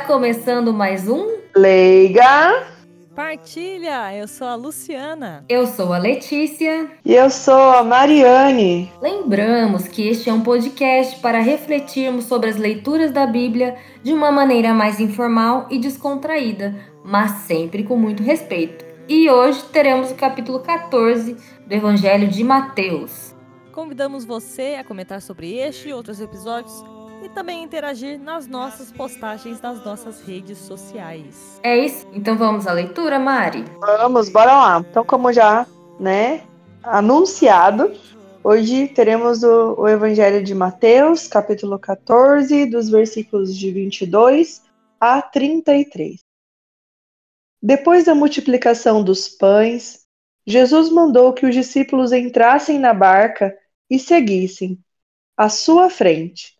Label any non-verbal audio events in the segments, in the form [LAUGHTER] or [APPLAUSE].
Está começando mais um Leiga. Partilha! Eu sou a Luciana. Eu sou a Letícia. E eu sou a Mariane. Lembramos que este é um podcast para refletirmos sobre as leituras da Bíblia de uma maneira mais informal e descontraída, mas sempre com muito respeito. E hoje teremos o capítulo 14 do Evangelho de Mateus. Convidamos você a comentar sobre este e outros episódios também interagir nas nossas postagens nas nossas redes sociais. É isso? Então vamos à leitura, Mari? Vamos, bora lá. Então, como já, né, anunciado, hoje teremos o, o Evangelho de Mateus, capítulo 14, dos versículos de 22 a 33. Depois da multiplicação dos pães, Jesus mandou que os discípulos entrassem na barca e seguissem à sua frente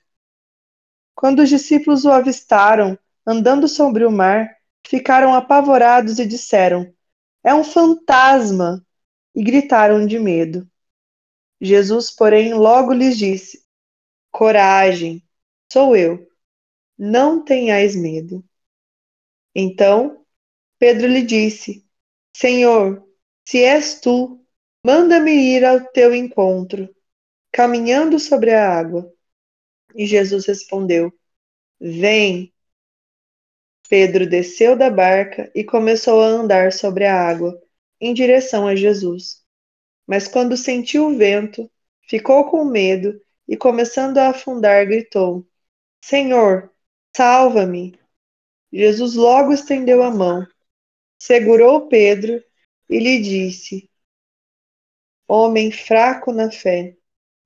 Quando os discípulos o avistaram andando sobre o mar, ficaram apavorados e disseram: É um fantasma! E gritaram de medo. Jesus, porém, logo lhes disse: Coragem, sou eu. Não tenhais medo. Então Pedro lhe disse: Senhor, se és tu, manda-me ir ao teu encontro, caminhando sobre a água. E Jesus respondeu: Vem. Pedro desceu da barca e começou a andar sobre a água, em direção a Jesus. Mas quando sentiu o vento, ficou com medo e, começando a afundar, gritou: Senhor, salva-me! Jesus logo estendeu a mão, segurou Pedro e lhe disse: Homem fraco na fé,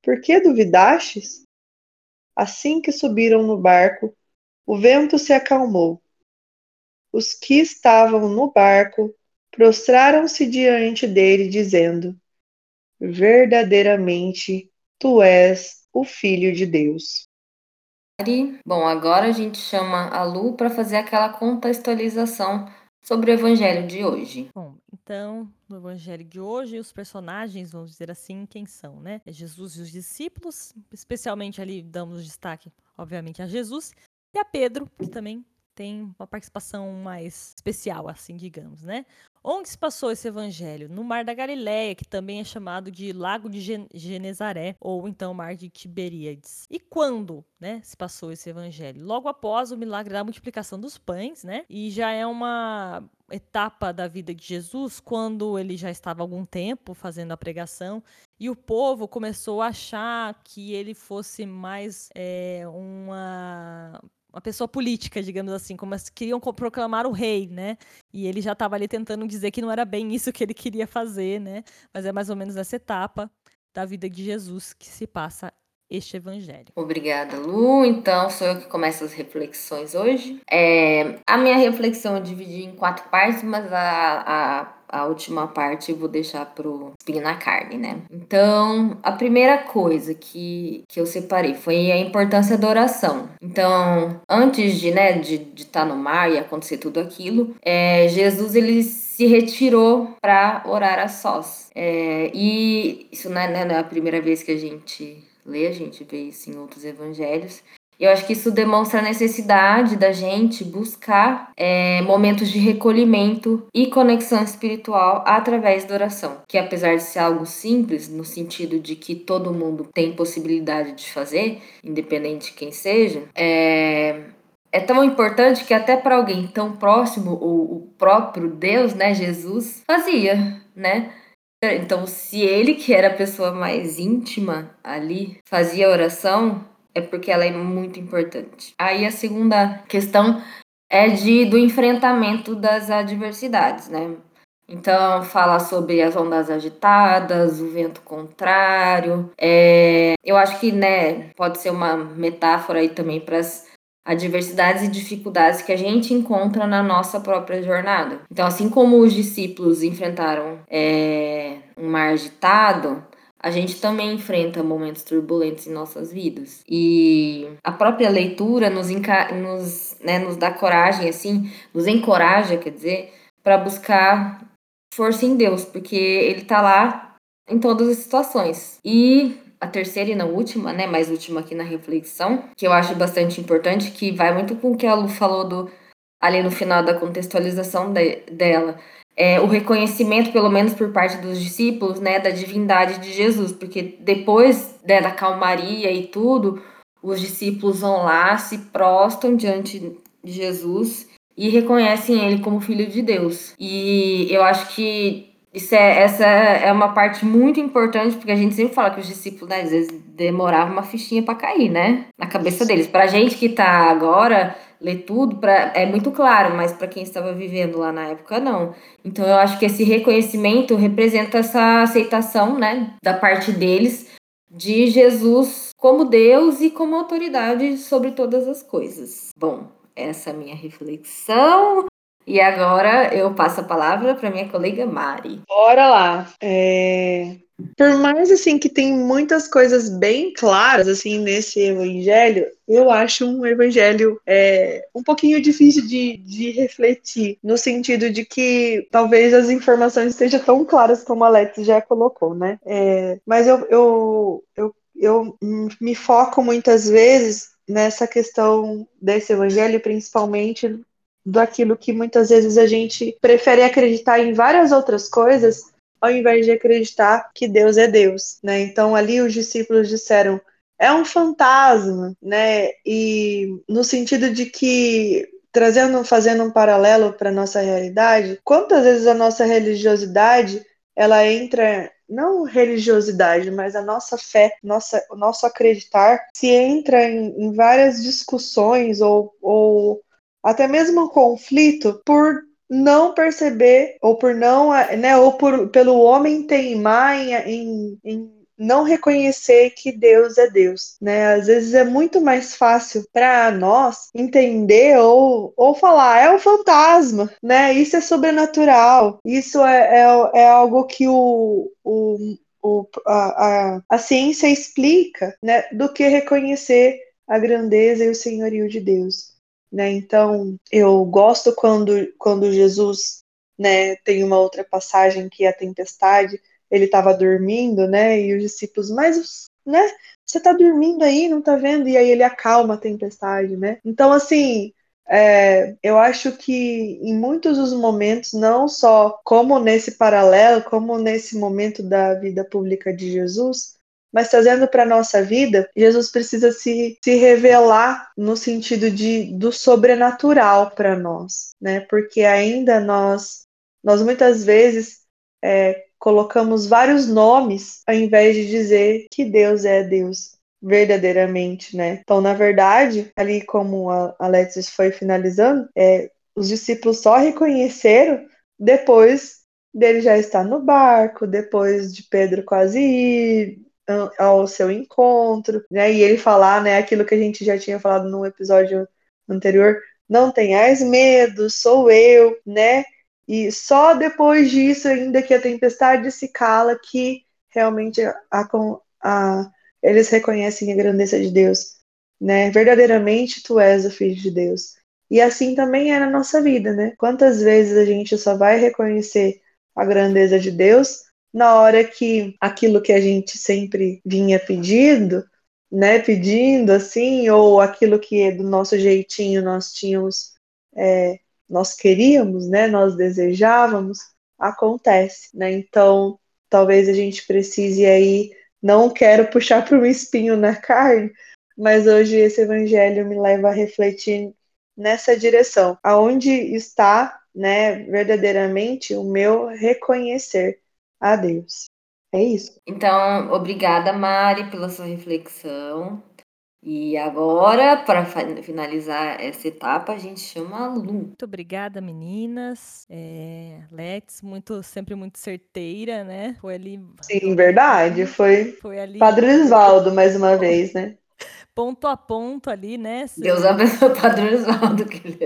por que duvidastes? Assim que subiram no barco, o vento se acalmou. Os que estavam no barco prostraram-se diante dele, dizendo: Verdadeiramente tu és o Filho de Deus. Bom, agora a gente chama a Lu para fazer aquela contextualização sobre o evangelho de hoje. Bom, então, no evangelho de hoje, os personagens, vamos dizer assim, quem são, né? É Jesus e os discípulos, especialmente ali damos destaque, obviamente, a Jesus e a Pedro, que também tem uma participação mais especial, assim, digamos, né? Onde se passou esse evangelho? No Mar da Galileia, que também é chamado de Lago de Genezaré, ou então Mar de Tiberíades. E quando, né, se passou esse evangelho? Logo após o milagre da multiplicação dos pães, né? E já é uma etapa da vida de Jesus, quando ele já estava algum tempo fazendo a pregação, e o povo começou a achar que ele fosse mais é, uma uma pessoa política, digamos assim, como queriam proclamar o rei, né? E ele já estava ali tentando dizer que não era bem isso que ele queria fazer, né? Mas é mais ou menos essa etapa da vida de Jesus que se passa este evangelho. Obrigada, Lu. Então, sou eu que começo as reflexões hoje. É, a minha reflexão eu dividi em quatro partes, mas a, a a última parte vou deixar pro espinho na carne, né? Então, a primeira coisa que, que eu separei foi a importância da oração. Então, antes de, né, de estar tá no mar e acontecer tudo aquilo, é, Jesus ele se retirou para orar a sós. É, e isso não é, né, não é a primeira vez que a gente lê, a gente vê isso em outros evangelhos. Eu acho que isso demonstra a necessidade da gente buscar é, momentos de recolhimento e conexão espiritual através da oração. Que apesar de ser algo simples, no sentido de que todo mundo tem possibilidade de fazer, independente de quem seja, é, é tão importante que até para alguém tão próximo, o, o próprio Deus, né, Jesus, fazia, né? Então, se ele, que era a pessoa mais íntima ali, fazia oração, é porque ela é muito importante. Aí a segunda questão é de do enfrentamento das adversidades, né? Então, fala sobre as ondas agitadas, o vento contrário. É, eu acho que, né, pode ser uma metáfora aí também para adversidades e dificuldades que a gente encontra na nossa própria jornada. Então, assim como os discípulos enfrentaram é, um mar agitado, a gente também enfrenta momentos turbulentos em nossas vidas. E a própria leitura nos, nos, né, nos dá coragem, assim, nos encoraja, quer dizer, para buscar força em Deus, porque Ele está lá em todas as situações. E a terceira e não última, né, mais última aqui na reflexão, que eu acho bastante importante, que vai muito com o que a Lu falou do, ali no final da contextualização de, dela, é, o reconhecimento, pelo menos por parte dos discípulos, né, da divindade de Jesus, porque depois né, da calmaria e tudo, os discípulos vão lá, se prostam diante de Jesus e reconhecem ele como filho de Deus. E eu acho que isso é, essa é uma parte muito importante, porque a gente sempre fala que os discípulos, né, às vezes, demoravam uma fichinha para cair, né? Na cabeça deles. Pra gente que tá agora, ler tudo, pra, é muito claro, mas para quem estava vivendo lá na época, não. Então eu acho que esse reconhecimento representa essa aceitação, né, da parte deles, de Jesus como Deus e como autoridade sobre todas as coisas. Bom, essa é a minha reflexão. E agora eu passo a palavra para minha colega Mari. Bora lá. É... Por mais assim que tem muitas coisas bem claras assim nesse evangelho, eu acho um evangelho é, um pouquinho difícil de, de refletir, no sentido de que talvez as informações estejam tão claras como a Alex já colocou, né? É, mas eu, eu, eu, eu me foco muitas vezes nessa questão desse evangelho, principalmente daquilo que muitas vezes a gente prefere acreditar em várias outras coisas ao invés de acreditar que Deus é Deus, né? Então ali os discípulos disseram é um fantasma, né? E no sentido de que trazendo, fazendo um paralelo para nossa realidade, quantas vezes a nossa religiosidade ela entra não religiosidade, mas a nossa fé, nossa, o nosso acreditar, se entra em, em várias discussões ou, ou até mesmo um conflito por não perceber ou por não, né, ou por, pelo homem teimar em, em, em não reconhecer que Deus é Deus, né? Às vezes é muito mais fácil para nós entender ou, ou falar é um fantasma, né? Isso é sobrenatural, isso é, é, é algo que o, o, o a, a, a ciência explica, né? Do que reconhecer a grandeza e o senhorio de Deus. Né? Então, eu gosto quando, quando Jesus né, tem uma outra passagem que é a tempestade, ele estava dormindo, né? E os discípulos, mas né, você está dormindo aí, não está vendo? E aí ele acalma a tempestade, né? Então, assim, é, eu acho que em muitos dos momentos, não só como nesse paralelo, como nesse momento da vida pública de Jesus, mas trazendo para a nossa vida, Jesus precisa se, se revelar no sentido de, do sobrenatural para nós, né? Porque ainda nós, nós muitas vezes é, colocamos vários nomes ao invés de dizer que Deus é Deus verdadeiramente, né? Então, na verdade, ali como a Alexis foi finalizando, é, os discípulos só reconheceram depois dele já estar no barco, depois de Pedro quase ir, ao seu encontro, né? E ele falar, né, aquilo que a gente já tinha falado no episódio anterior, não tenhais medo, sou eu, né? E só depois disso, ainda que a tempestade se cala, que realmente a, a, eles reconhecem a grandeza de Deus, né? Verdadeiramente tu és o filho de Deus. E assim também é na nossa vida, né? Quantas vezes a gente só vai reconhecer a grandeza de Deus na hora que aquilo que a gente sempre vinha pedindo, né, pedindo assim, ou aquilo que do nosso jeitinho nós tínhamos, é, nós queríamos, né, nós desejávamos, acontece, né? Então, talvez a gente precise aí, não quero puxar para um espinho na [LAUGHS] carne, mas hoje esse evangelho me leva a refletir nessa direção, aonde está, né, verdadeiramente o meu reconhecer a Deus. É isso. Então, obrigada, Mari, pela sua reflexão. E agora, para finalizar essa etapa, a gente chama a Lu. Muito obrigada, meninas. É, Let's, muito, sempre muito certeira, né? Foi ali. Sim, verdade. Foi, foi ali. Padre Osvaldo, mais uma vez, né? Ponto a ponto ali, né? Deus abençoe o Padre Oswaldo, que ele...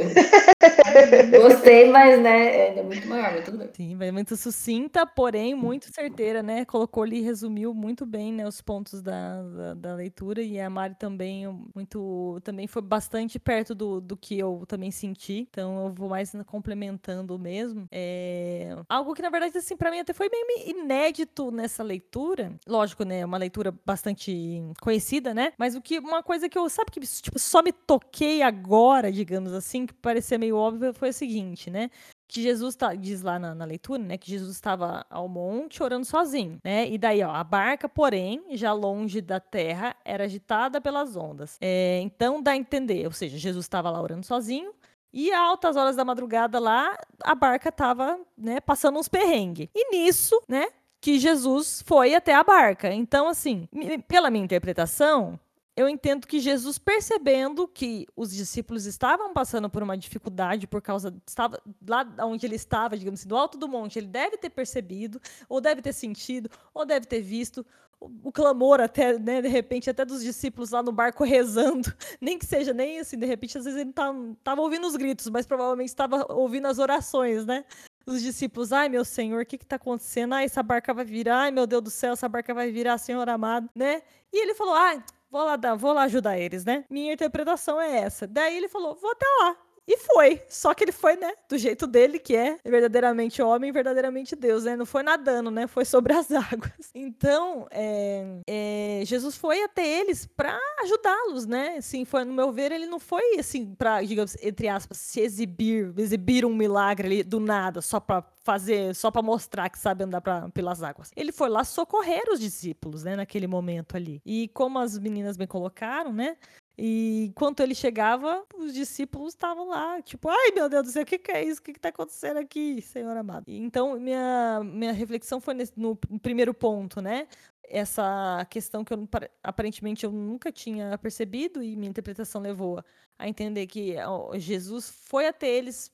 [LAUGHS] Gostei, mas né, é muito maior, mas tudo bem. Sim, mas muito sucinta, porém muito certeira, né? Colocou ali, resumiu muito bem, né, os pontos da, da, da, leitura e a Mari também muito, também foi bastante perto do, do que eu também senti, então eu vou mais complementando mesmo. É... Algo que na verdade assim para mim até foi meio inédito nessa leitura, lógico, né, uma leitura bastante conhecida, né? Mas o que uma coisa que eu sabe que tipo só me toquei agora, digamos assim, que parecia meio óbvio foi o seguinte, né? que Jesus tá, diz lá na, na, leitura, né, que Jesus estava ao monte orando sozinho, né? E daí, ó, a barca, porém, já longe da terra, era agitada pelas ondas. É, então dá a entender, ou seja, Jesus estava lá orando sozinho. E a altas horas da madrugada lá, a barca estava, né, passando uns perrengues. E nisso, né, que Jesus foi até a barca. Então, assim, pela minha interpretação, eu entendo que Jesus, percebendo que os discípulos estavam passando por uma dificuldade por causa. Estava, lá onde ele estava, digamos assim, do alto do monte, ele deve ter percebido, ou deve ter sentido, ou deve ter visto o, o clamor até, né, de repente, até dos discípulos lá no barco rezando. [LAUGHS] Nem que seja, nem assim, de repente, às vezes ele estava tá, ouvindo os gritos, mas provavelmente estava ouvindo as orações, né? os discípulos, ai meu Senhor, o que está acontecendo? Ai, essa barca vai virar, ai meu Deus do céu, essa barca vai virar, Senhor amado, né? E ele falou, ai, vou lá, dar, vou lá ajudar eles, né? Minha interpretação é essa. Daí ele falou, vou até lá. E foi. Só que ele foi, né? Do jeito dele, que é verdadeiramente homem, verdadeiramente Deus, né? Não foi nadando, né? Foi sobre as [LAUGHS] águas. Então, é, é, Jesus foi até eles para ajudá-los, né? Assim, foi, no meu ver, ele não foi, assim, para, digamos, entre aspas, se exibir, exibir um milagre ali do nada, só para fazer, só para mostrar que sabe andar pra, pelas águas. Ele foi lá socorrer os discípulos, né? Naquele momento ali. E como as meninas bem colocaram, né? E enquanto ele chegava, os discípulos estavam lá, tipo, ai meu Deus do céu, o que, que é isso? O que está acontecendo aqui, Senhor amado? Então, minha, minha reflexão foi nesse, no primeiro ponto, né? Essa questão que eu aparentemente eu nunca tinha percebido e minha interpretação levou a entender que Jesus foi até eles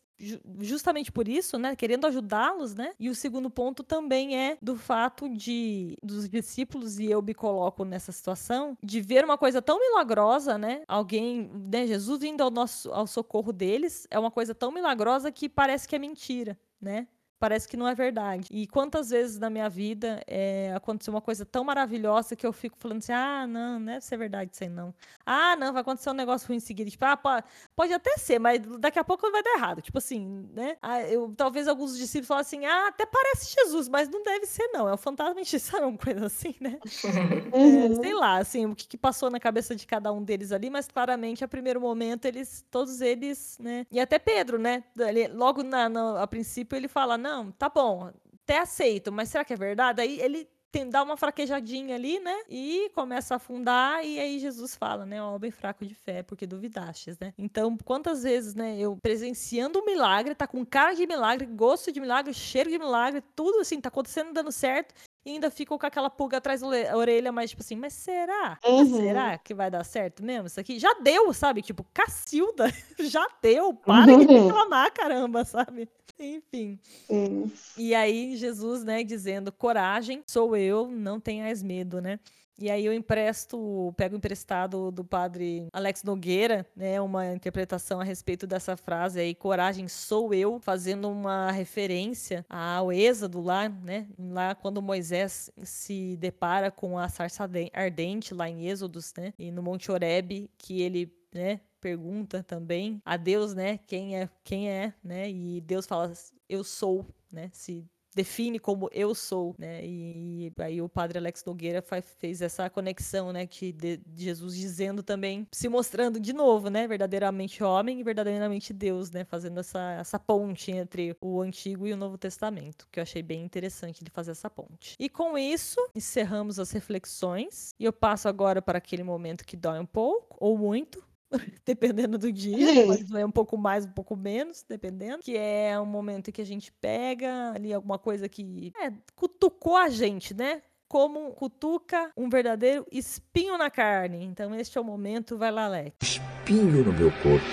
justamente por isso, né, querendo ajudá-los, né? E o segundo ponto também é do fato de dos discípulos e eu me coloco nessa situação de ver uma coisa tão milagrosa, né? Alguém, né, Jesus indo ao nosso ao socorro deles, é uma coisa tão milagrosa que parece que é mentira, né? Parece que não é verdade. E quantas vezes na minha vida é, aconteceu uma coisa tão maravilhosa que eu fico falando assim: ah, não, não deve ser verdade isso aí, não. Ah, não, vai acontecer um negócio ruim em seguida. Tipo, ah, pode, pode até ser, mas daqui a pouco vai dar errado. Tipo assim, né? Ah, eu, talvez alguns discípulos falem assim: ah, até parece Jesus, mas não deve ser, não. É o fantasma sabe [LAUGHS] uma coisa assim, né? [LAUGHS] Uhum. É, sei lá, assim, o que, que, passou na cabeça de cada um deles ali, mas claramente, a primeiro momento, eles, todos eles, né? E até Pedro, né? Ele, logo na, na, a princípio, ele fala: não, tá bom, até aceito, mas será que é verdade? Aí ele tem, dá uma fraquejadinha ali, né? E começa a afundar, e aí Jesus fala, né? Ó, bem fraco de fé, porque duvidastes, né? Então, quantas vezes, né, eu presenciando um milagre, tá com cara de milagre, gosto de milagre, cheiro de milagre, tudo assim, tá acontecendo, dando certo, e ainda ficam com aquela pulga atrás da orelha, mas tipo assim, mas será? Uhum. Será que vai dar certo mesmo isso aqui? Já deu, sabe? Tipo, Cacilda, [LAUGHS] já deu, [LAUGHS] para uhum. de reclamar, caramba, sabe? Enfim. Uhum. E aí, Jesus, né, dizendo: coragem, sou eu, não tenhas medo, né? E aí eu empresto, pego emprestado do padre Alex Nogueira, né, uma interpretação a respeito dessa frase aí, coragem sou eu, fazendo uma referência ao êxodo lá, né, lá quando Moisés se depara com a sarça ardente lá em Êxodos, né, e no Monte Horebe, que ele, né, pergunta também a Deus, né, quem é, quem é, né, e Deus fala, eu sou, né, se define como eu sou, né? E, e aí o padre Alex Nogueira faz, fez essa conexão, né? Que de, de Jesus dizendo também, se mostrando de novo, né? Verdadeiramente homem e verdadeiramente Deus, né? Fazendo essa, essa ponte entre o Antigo e o Novo Testamento, que eu achei bem interessante de fazer essa ponte. E com isso, encerramos as reflexões e eu passo agora para aquele momento que dói um pouco ou muito, [LAUGHS] dependendo do dia, pode doer um pouco mais, um pouco menos, dependendo. Que é um momento que a gente pega ali alguma coisa que é, cutucou a gente, né? Como cutuca um verdadeiro espinho na carne. Então, este é o momento, vai lá, Leque. Espinho no meu corpo.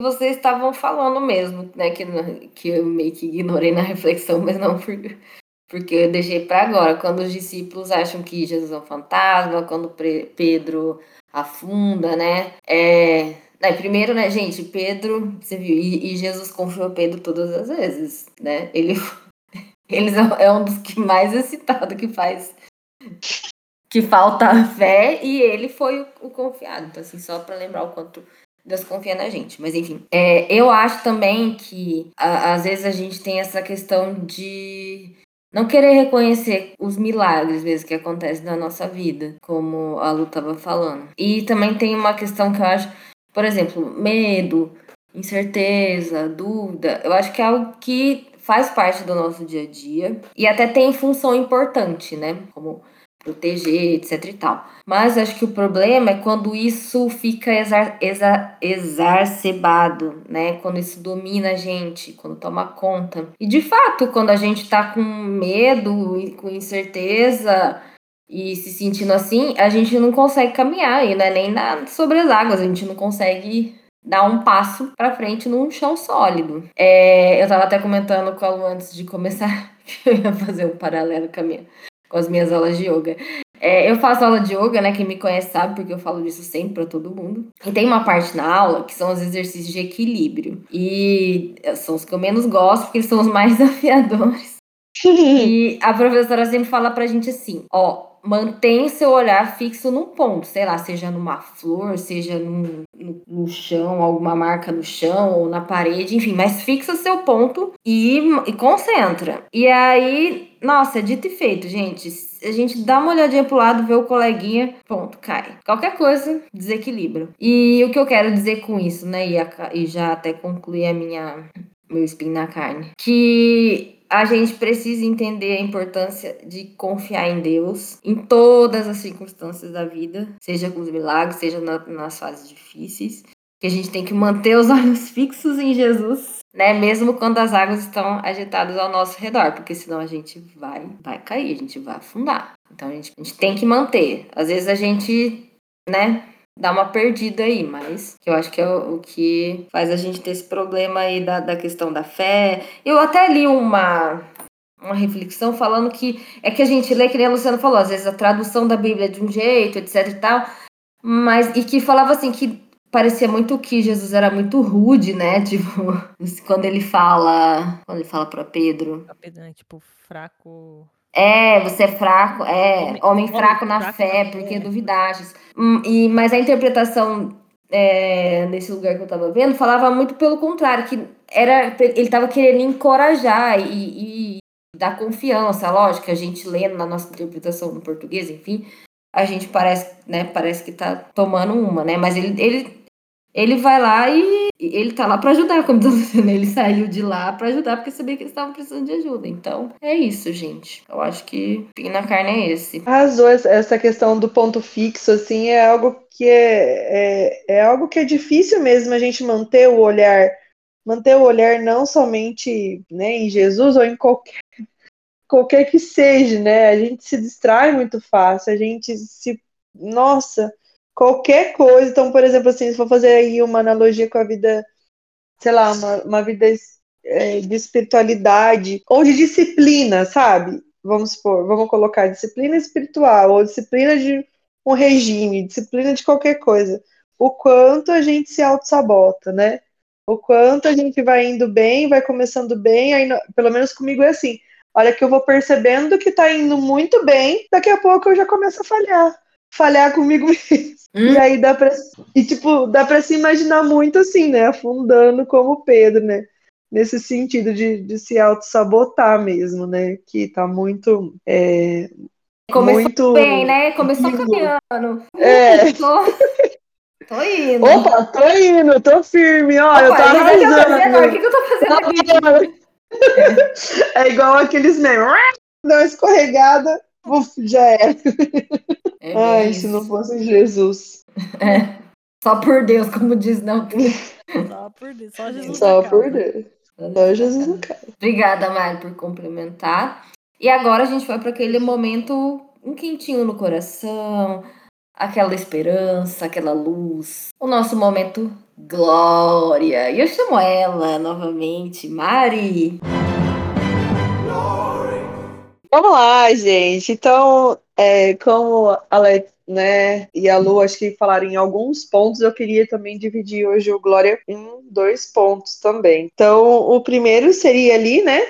Vocês estavam falando mesmo, né? Que, que eu meio que ignorei na reflexão, mas não fui porque eu deixei para agora. Quando os discípulos acham que Jesus é um fantasma, quando Pedro afunda, né? É, né, primeiro, né, gente, Pedro, você viu, e, e, Jesus confiou Pedro todas as vezes, né? Ele, [LAUGHS] eles é, é um dos que mais é citado que faz que falta fé e ele foi o, o confiado. Então, assim, só para lembrar o quanto Deus confia na gente. Mas enfim, é, eu acho também que a, às vezes a gente tem essa questão de não querer reconhecer os milagres mesmo que acontecem na nossa vida, como a Lu estava falando. E também tem uma questão que eu acho, por exemplo, medo, incerteza, dúvida. Eu acho que é algo que faz parte do nosso dia a dia e até tem função importante, né? Como proteger, etc e tal. Mas acho que o problema é quando isso fica exar exa exacerbado, né? Quando isso domina a gente, quando toma conta. E de fato, quando a gente tá com medo e com incerteza e se sentindo assim, a gente não consegue caminhar, e não é nem na, sobre as águas, a gente não consegue dar um passo para frente num chão sólido. É, eu tava até comentando com a Lu antes de começar, [LAUGHS] que eu ia fazer um paralelo com a minha com as minhas aulas de yoga. É, eu faço aula de yoga, né? Quem me conhece sabe, porque eu falo disso sempre para todo mundo. E tem uma parte na aula que são os exercícios de equilíbrio. E são os que eu menos gosto, porque eles são os mais [LAUGHS] desafiadores. [LAUGHS] e a professora sempre fala pra gente assim: ó, mantém seu olhar fixo num ponto, sei lá, seja numa flor, seja num, no, no, chão, alguma marca no chão ou na parede, enfim, mas fixa seu ponto e, e concentra. E aí, nossa, é dito e feito, gente. A gente dá uma olhadinha pro lado, vê o coleguinha, ponto, cai. Qualquer coisa, desequilibra. E o que eu quero dizer com isso, né, e, a, e já até concluir a minha meu spin na carne, que a gente precisa entender a importância de confiar em Deus em todas as circunstâncias da vida, seja com os milagres, seja na, nas fases difíceis. Que a gente tem que manter os [LAUGHS] olhos fixos em Jesus, né? Mesmo quando as águas estão agitadas ao nosso redor, porque senão a gente vai, vai cair, a gente vai afundar. Então a gente, a gente tem que manter. Às vezes a gente, né? Dá uma perdida aí, mas que eu acho que é o, que faz a gente ter esse problema aí da, da questão da fé. Eu até li uma, uma reflexão falando que é que a gente lê, que nem a Luciana falou, às vezes a tradução da Bíblia é de um jeito, etc e tal, mas e que falava assim que parecia muito que Jesus era muito rude, né? [LAUGHS] Tipo, quando ele fala, quando ele fala para Pedro. Pedro, né? Tipo, fraco é, você é fraco, é, homem, homem fraco, na fraco fé, na porque fé. duvidastes. Hum, e, mas a interpretação é, nesse lugar que eu tava vendo falava muito pelo contrário, que era ele tava querendo encorajar e, e dar confiança. Lógico, a gente lendo na nossa interpretação no português, enfim, a gente parece, né, parece que tá tomando uma, né? Mas ele, ele ele vai lá e ele tá lá para ajudar, como tá dizendo. Ele saiu de lá para ajudar porque sabia que eles estavam precisando de ajuda. Então, é isso, gente. Eu acho que pin na carne é esse. Arrasou essa questão do ponto fixo, assim, é algo que é, é, é algo que é difícil mesmo a gente manter o olhar, manter o olhar não somente né, em Jesus ou em qualquer qualquer que seja, né? A gente se distrai muito fácil, a gente se nossa, qualquer coisa. Então, por exemplo, assim, se for fazer aí uma analogia com a vida, sei lá, uma, uma vida é, de espiritualidade ou de disciplina, sabe? Vamos supor, vamos colocar disciplina espiritual ou disciplina de um regime, disciplina de qualquer coisa. O quanto a gente se auto-sabota, né? O quanto a gente vai indo bem, vai começando bem, aí, pelo menos comigo é assim. Olha que eu vou percebendo que tá indo muito bem, daqui a pouco eu já começo a falhar falhar comigo [LAUGHS] mesmo. Hum? E aí dá pra. E, tipo, dá pra se imaginar muito assim, né? Afundando como Pedro, né? Nesse sentido de, de se auto-sabotar mesmo, né? Que tá muito. É, Começou muito... bem, né? Começou caminhando. [LAUGHS] É. Tô... tô indo. Opa, tô indo, tô firme, ó. Opa, eu tô arrasando. O que, que eu tô fazendo aqui? [LAUGHS] É igual aqueles memes. Dá uma escorregada, uf, já era. É Ai, se não fosse Jesus. [LAUGHS] É. Só por Deus, como diz, não. Só por Deus, só Jesus. Só por Deus. Só Jesus no caso. Obrigada, Mari, por complementar. E agora a gente vai para aquele momento um quentinho no coração, aquela esperança, aquela luz. O nosso momento glória. E eu chamo ela novamente, Mari. Vamos lá, gente. Então, é, como a Alex né, e a Lu acho que falaram em alguns pontos, eu queria também dividir hoje o Glória em dois pontos também. Então, o primeiro seria ali, né?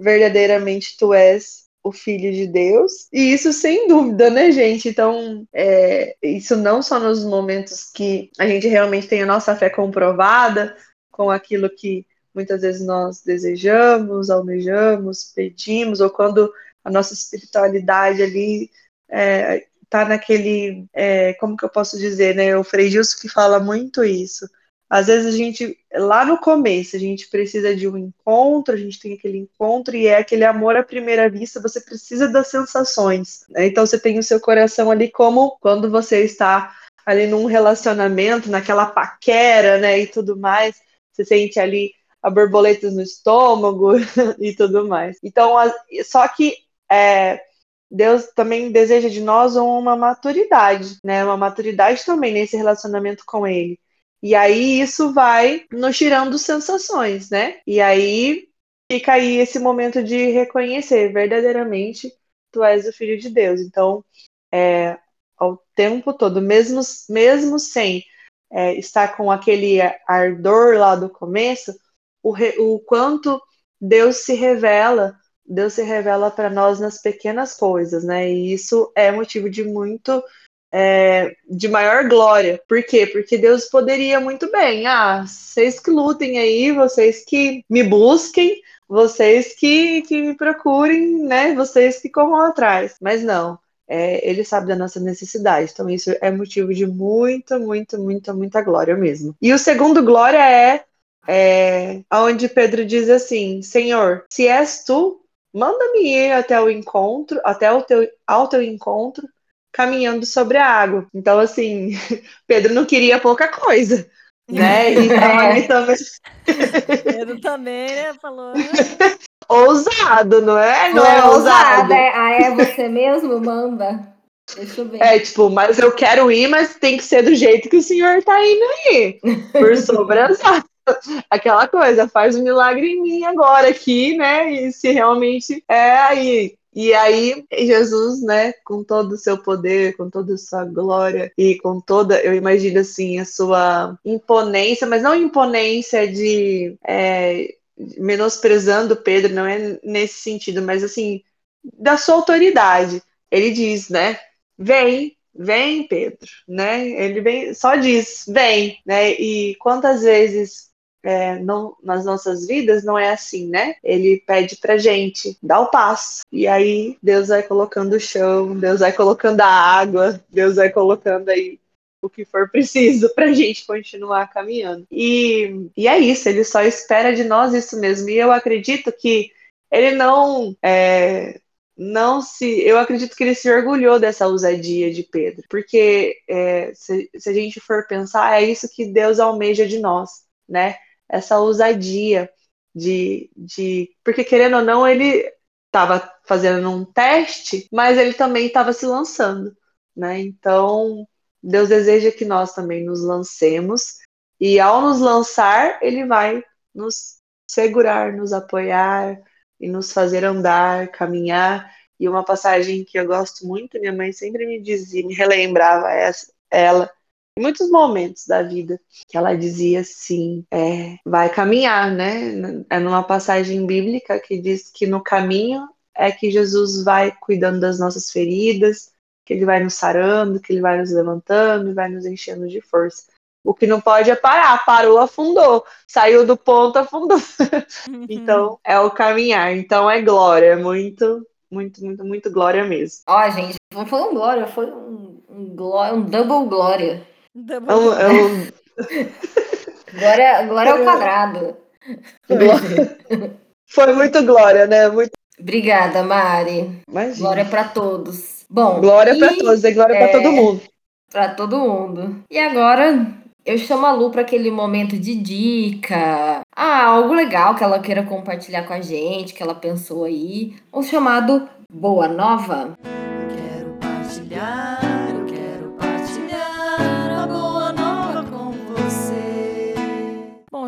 Verdadeiramente tu és o Filho de Deus. E isso sem dúvida, né, gente? Então, é, isso não só nos momentos que a gente realmente tem a nossa fé comprovada com aquilo que muitas vezes nós desejamos, almejamos, pedimos, ou quando a nossa espiritualidade ali é, tá naquele, é, como que eu posso dizer, né? O Frei Gilson que fala muito isso. Às vezes a gente, lá no começo, a gente precisa de um encontro, a gente tem aquele encontro e é aquele amor à primeira vista, você precisa das sensações. Né? Então você tem o seu coração ali como quando você está ali num relacionamento, naquela paquera, né, e tudo mais, você sente ali a borboletas no estômago [LAUGHS] e tudo mais. Então, só que é, Deus também deseja de nós uma maturidade, né? Uma maturidade também nesse relacionamento com Ele. E aí isso vai nos tirando sensações, né? E aí fica aí esse momento de reconhecer verdadeiramente tu és o filho de Deus. Então, é, ao tempo todo, mesmo, mesmo sem é, estar com aquele ardor lá do começo, o, re, o quanto Deus se revela Deus se revela para nós nas pequenas coisas, né? E isso é motivo de muito é, de maior glória. Por quê? Porque Deus poderia muito bem, ah, vocês que lutem aí, vocês que me busquem, vocês que, que me procurem, né? Vocês que corram atrás. Mas não. É, ele sabe da nossa necessidade, então isso é motivo de muita, muita, muita, muita glória mesmo. E o segundo glória é, é onde Pedro diz assim: Senhor, se és tu, manda-me ir até o encontro, até o teu, ao teu encontro, caminhando sobre a água. Então, assim, [LAUGHS] Pedro não queria pouca coisa, né? Então, [LAUGHS] é. também... Pedro também, né? Falou. [LAUGHS] ousado, não é? Não, não é, é ousado. É, ah, é você mesmo? Manda. Deixa eu ver. É, tipo, mas eu quero ir, mas tem que ser do jeito que o senhor tá indo aí. Por sobre as [LAUGHS] aquela coisa, faz um milagre em mim agora aqui, né? E se realmente é aí. E aí, Jesus, né, com todo o seu poder, com toda a sua glória e com toda, eu imagino assim, a sua imponência, mas não imponência de é, menosprezando Pedro, não é nesse sentido, mas assim, da sua autoridade. Ele diz, né, vem, vem, Pedro, né? Ele vem, só diz, vem, né? E quantas vezes é, não, nas nossas vidas não é assim, né? Ele pede pra gente dar o passo. E aí Deus vai colocando o chão, Deus vai colocando a água, Deus vai colocando aí o que for preciso para gente continuar caminhando. E, e é isso, ele só espera de nós isso mesmo. E eu acredito que ele não. É, não se. Eu acredito que ele se orgulhou dessa ousadia de Pedro, porque é, se, se a gente for pensar, é isso que Deus almeja de nós, né? Essa ousadia de, de. Porque, querendo ou não, ele estava fazendo um teste, mas ele também estava se lançando. Né? Então, Deus deseja que nós também nos lancemos, e ao nos lançar, Ele vai nos segurar, nos apoiar e nos fazer andar, caminhar. E uma passagem que eu gosto muito, minha mãe sempre me dizia, me relembrava essa, ela, em muitos momentos da vida, que ela dizia assim, é, vai caminhar, né? É numa passagem bíblica que diz que no caminho é que Jesus vai cuidando das nossas feridas, que ele vai nos sarando, que ele vai nos levantando e vai nos enchendo de força. O que não pode é parar, parou, afundou, saiu do ponto, afundou. [LAUGHS] então, é o caminhar. Então, é glória, é muito, muito, muito, muito glória mesmo. Ó, gente, não foi um glória, foi um, um, glória, um double glória. Double é um, é um... glória, glória ao quadrado. Foi muito glória, né? Muito... Obrigada, Mari. Imagina. Glória para todos. Bom, glória para todos, é glória é... para todo mundo. Para todo mundo. E agora eu chamo a Lu para aquele momento de dica. Ah, algo legal que ela queira compartilhar com a gente, que ela pensou aí. O chamado Boa Nova.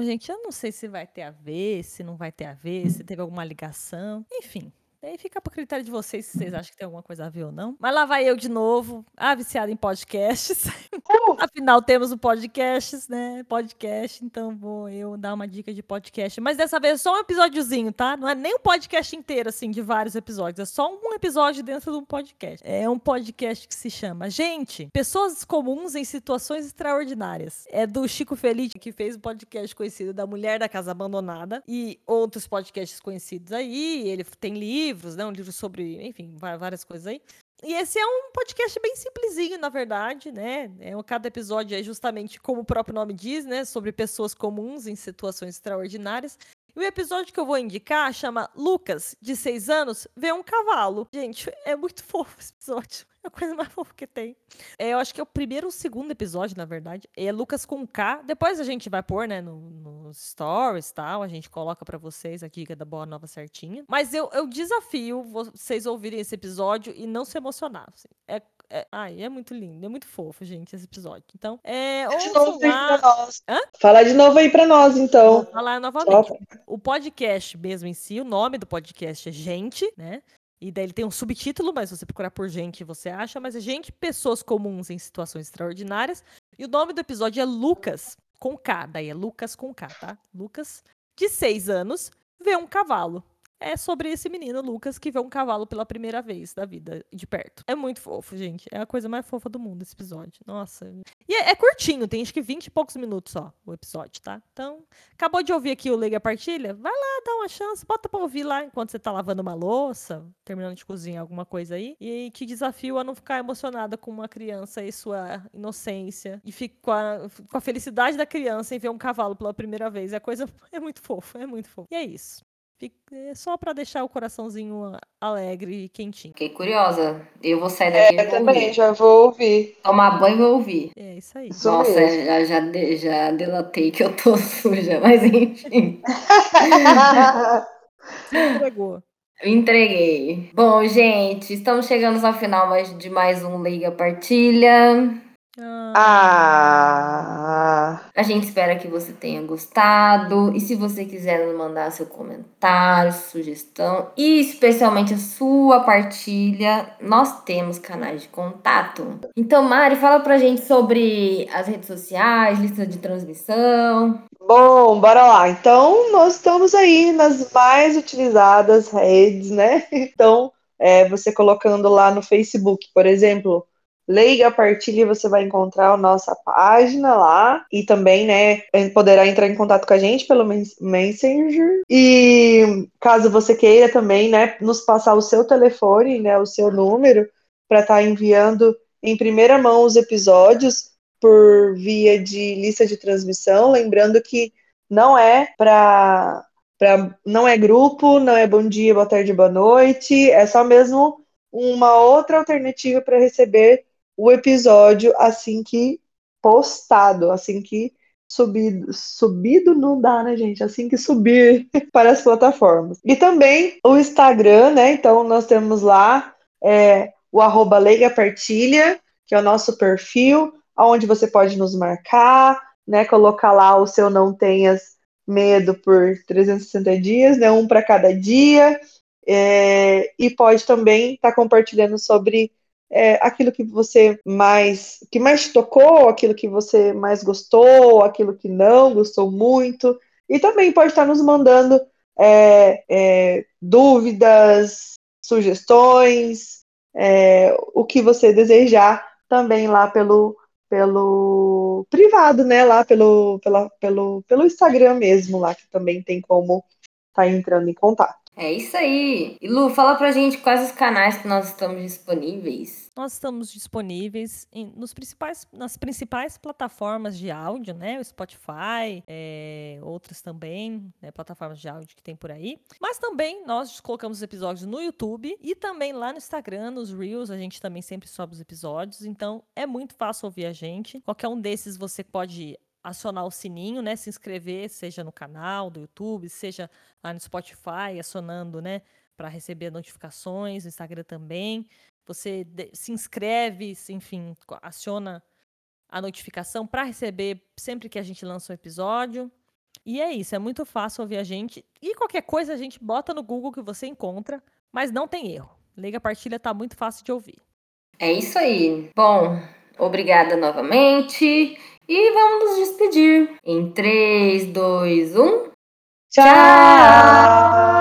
Gente, eu não sei se vai ter a ver, se não vai ter a ver, se teve alguma ligação. Enfim, Aí fica pro critério de vocês se vocês acham que tem alguma coisa a ver ou não. Mas lá vai eu de novo, a viciada em podcasts. Uh! [LAUGHS] Afinal, temos o podcasts, né? Podcast, então vou eu dar uma dica de podcast. Mas dessa vez é só um episódiozinho, tá? Não é nem um podcast inteiro, assim, de vários episódios. É só um episódio dentro de um podcast. É um podcast que se chama Gente, Pessoas Comuns em Situações Extraordinárias. É do Chico Feliz, que fez um podcast conhecido da Mulher da Casa Abandonada e outros podcasts conhecidos aí. Ele tem livros, né? Um livro sobre, enfim, várias coisas aí. E esse é um podcast bem simplesinho, na verdade, né? É, cada episódio é justamente como o próprio nome diz, né? Sobre pessoas comuns em situações extraordinárias. E o episódio que eu vou indicar chama Lucas, de seis anos, vê um cavalo. Gente, é muito [LAUGHS] fofo esse episódio. É a coisa mais [LAUGHS] fofa que tem. É, eu acho que é o primeiro ou segundo episódio, na verdade. É Lucas com K. Depois a gente vai pôr, né, no- nos stories e tal. A gente coloca pra vocês a dica da Boa Nova certinha. Mas eu, eu desafio vocês ouvirem esse episódio e não se emocionar. assim. É, é, ai, é muito lindo, é muito fofo, gente, esse episódio. Então, é. De novo aí lá. pra nós. Hã? Fala de novo aí pra nós, Vou então. falar novamente. O podcast mesmo em si, o nome do podcast é Gente, né? E daí ele tem um subtítulo, mas você procurar por gente, você acha. Mas é Gente, Pessoas Comuns em Situações Extraordinárias. E o nome do episódio é Lucas, com K. Daí é Lucas com K, tá? Lucas, de seis anos, vê um cavalo. É sobre esse menino, Lucas, que vê um cavalo pela primeira vez da vida, de perto. É muito fofo, gente. É a coisa mais fofa do mundo esse episódio. Nossa. E é, é curtinho, tem acho que 20 e poucos minutos só o episódio, tá? Então, acabou de ouvir aqui o Liga Partilha? Vai lá, dá uma chance, bota pra ouvir lá enquanto você tá lavando uma louça, terminando de cozinhar alguma coisa aí. E te desafio a não ficar emocionada com uma criança e sua inocência. E a, com a felicidade da criança em ver um cavalo pela primeira vez. É coisa. [LAUGHS] É muito fofo, é muito fofo. E é isso. É só pra deixar o coraçãozinho alegre e quentinho. Fiquei curiosa. Eu vou sair daqui e Eu vou também, ouvir. já vou ouvir. Tomar banho e vou ouvir. É isso aí. Isso Nossa, mesmo. já, já, de- já delatei que eu tô [LAUGHS] suja, mas enfim. [LAUGHS] Se entregou. Entreguei. Bom, gente, estamos chegando ao final mais- de mais um Liga Partilha. Ah, A gente espera que você tenha gostado. E se você quiser nos mandar seu comentário, sugestão e especialmente a sua partilha, nós temos canais de contato. Então, Mari, fala pra gente sobre as redes sociais, lista de transmissão. Bom, bora lá. Então, nós estamos aí nas mais utilizadas redes, né? [LAUGHS] Então, é, você colocando lá no Facebook, por exemplo, Leiga Partilha, você vai encontrar a nossa página lá. E também, né, poderá entrar em contato com a gente pelo Mes- Messenger. E caso você queira também, né, nos passar o seu telefone, né, o seu número, para estar enviando em primeira mão os episódios por via de lista de transmissão, lembrando que não é para não é grupo, não é bom dia, boa tarde, boa noite, é só mesmo uma outra alternativa para receber o episódio assim que postado, assim que subido, subido não dá, né, gente? Assim que subir [LAUGHS] para as plataformas. E também o Instagram, né? Então nós temos lá é, o arroba Leiga Partilha, que é o nosso perfil, onde você pode nos marcar, né? Colocar lá o seu não tenhas medo por 360 dias, né? Um para cada dia. É, e pode também estar compartilhando sobre é, aquilo que você mais que mais tocou, aquilo que você mais gostou, aquilo que não gostou muito. E também pode estar nos mandando é, é, dúvidas, sugestões, é, o que você desejar também lá pelo, pelo privado, né? Lá pelo, pela, pelo, pelo Instagram mesmo, lá que também tem como estar tá entrando em contato. É isso aí. E Lu, fala pra gente quais os canais que nós estamos disponíveis. Nós estamos disponíveis em, nos principais, nas principais plataformas de áudio, né? O Spotify, é, outras também, né? plataformas de áudio que tem por aí. Mas também nós colocamos os episódios no YouTube e também lá no Instagram, nos Reels, a gente também sempre sobe os episódios. Então é muito fácil ouvir a gente. Qualquer um desses você pode acionar o sininho, né? Se inscrever, seja no canal do YouTube, seja lá no Spotify, acionando, né? Para receber notificações, no Instagram também. Você se inscreve, enfim, aciona a notificação para receber sempre que a gente lança um episódio. E é isso, é muito fácil ouvir a gente. E qualquer coisa a gente bota no Google que você encontra. mas não tem erro. Leia a partilha tá muito fácil de ouvir. É isso aí. Bom, obrigada novamente. E vamos nos despedir. Em 3, 2, 1. Tchau!